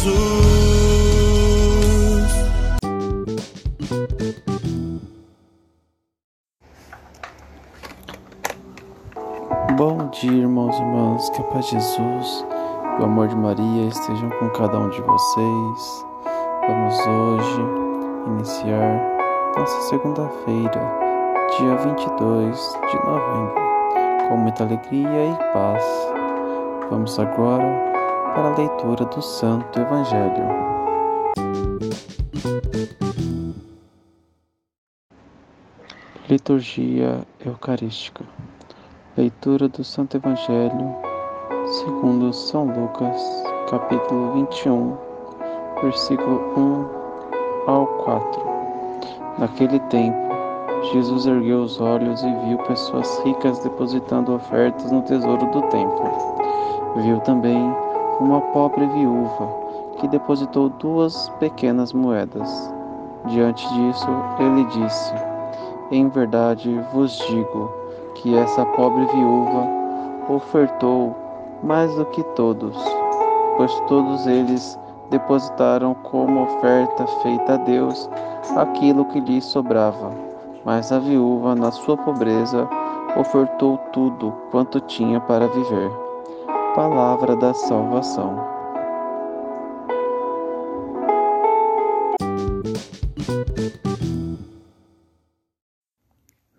Jesus. Bom dia, irmãos e irmãs, que a paz de Jesus e o amor de Maria estejam com cada um de vocês. Vamos hoje iniciar nossa segunda-feira, dia 22 de novembro, com muita alegria e paz. Vamos agora para a leitura do Santo Evangelho. Liturgia Eucarística. Leitura do Santo Evangelho segundo São Lucas, capítulo 21, versículo 1 ao 4. Naquele tempo, Jesus ergueu os olhos e viu pessoas ricas depositando ofertas no tesouro do templo. Viu também uma pobre viúva que depositou duas pequenas moedas. Diante disso, ele disse: Em verdade vos digo que essa pobre viúva ofertou mais do que todos, pois todos eles depositaram como oferta feita a Deus aquilo que lhe sobrava. Mas a viúva, na sua pobreza, ofertou tudo quanto tinha para viver. Palavra da salvação.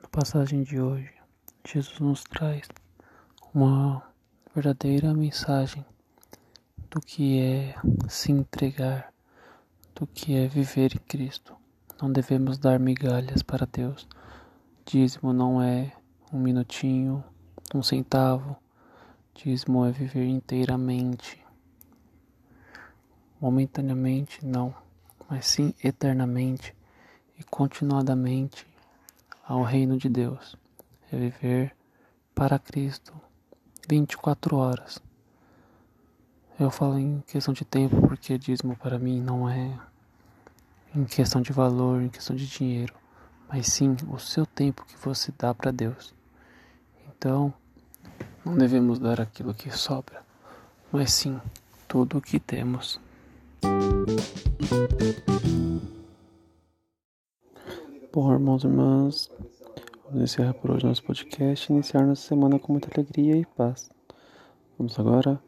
Na passagem de hoje, Jesus nos traz uma verdadeira mensagem do que é se entregar, do que é viver em Cristo. Não devemos dar migalhas para Deus. Dízimo não é um minutinho, um centavo. Dízimo é viver inteiramente. Momentaneamente, não, mas sim eternamente e continuadamente ao reino de Deus. É viver para Cristo 24 horas. Eu falo em questão de tempo porque dízimo para mim não é em questão de valor, em questão de dinheiro, mas sim o seu tempo que você dá para Deus. Então, não devemos dar aquilo que sobra, mas sim tudo o que temos. Bom, irmãos e irmãs, vamos encerrar por hoje nosso podcast e iniciar nossa semana com muita alegria e paz. Vamos agora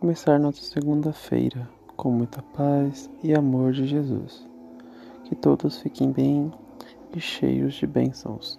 começar nossa segunda-feira com muita paz e amor de Jesus. Que todos fiquem bem e cheios de bênçãos.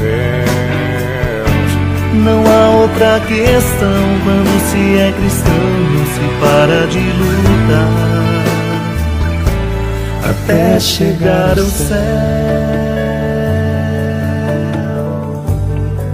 troféus. Não há outra questão quando se é cristão, não se para de lutar até chegar ao céu.